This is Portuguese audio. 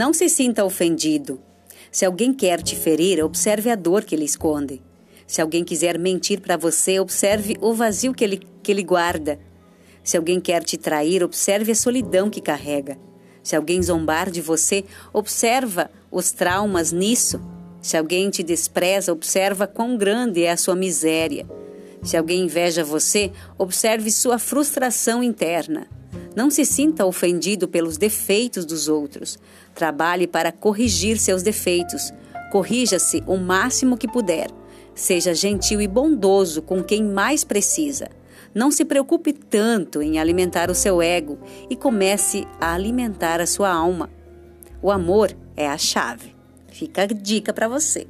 Não se sinta ofendido. Se alguém quer te ferir, observe a dor que ele esconde. Se alguém quiser mentir para você, observe o vazio que ele, que ele guarda. Se alguém quer te trair, observe a solidão que carrega. Se alguém zombar de você, observa os traumas nisso. Se alguém te despreza, observa quão grande é a sua miséria. Se alguém inveja você, observe sua frustração interna. Não se sinta ofendido pelos defeitos dos outros. Trabalhe para corrigir seus defeitos. Corrija-se o máximo que puder. Seja gentil e bondoso com quem mais precisa. Não se preocupe tanto em alimentar o seu ego e comece a alimentar a sua alma. O amor é a chave. Fica a dica para você.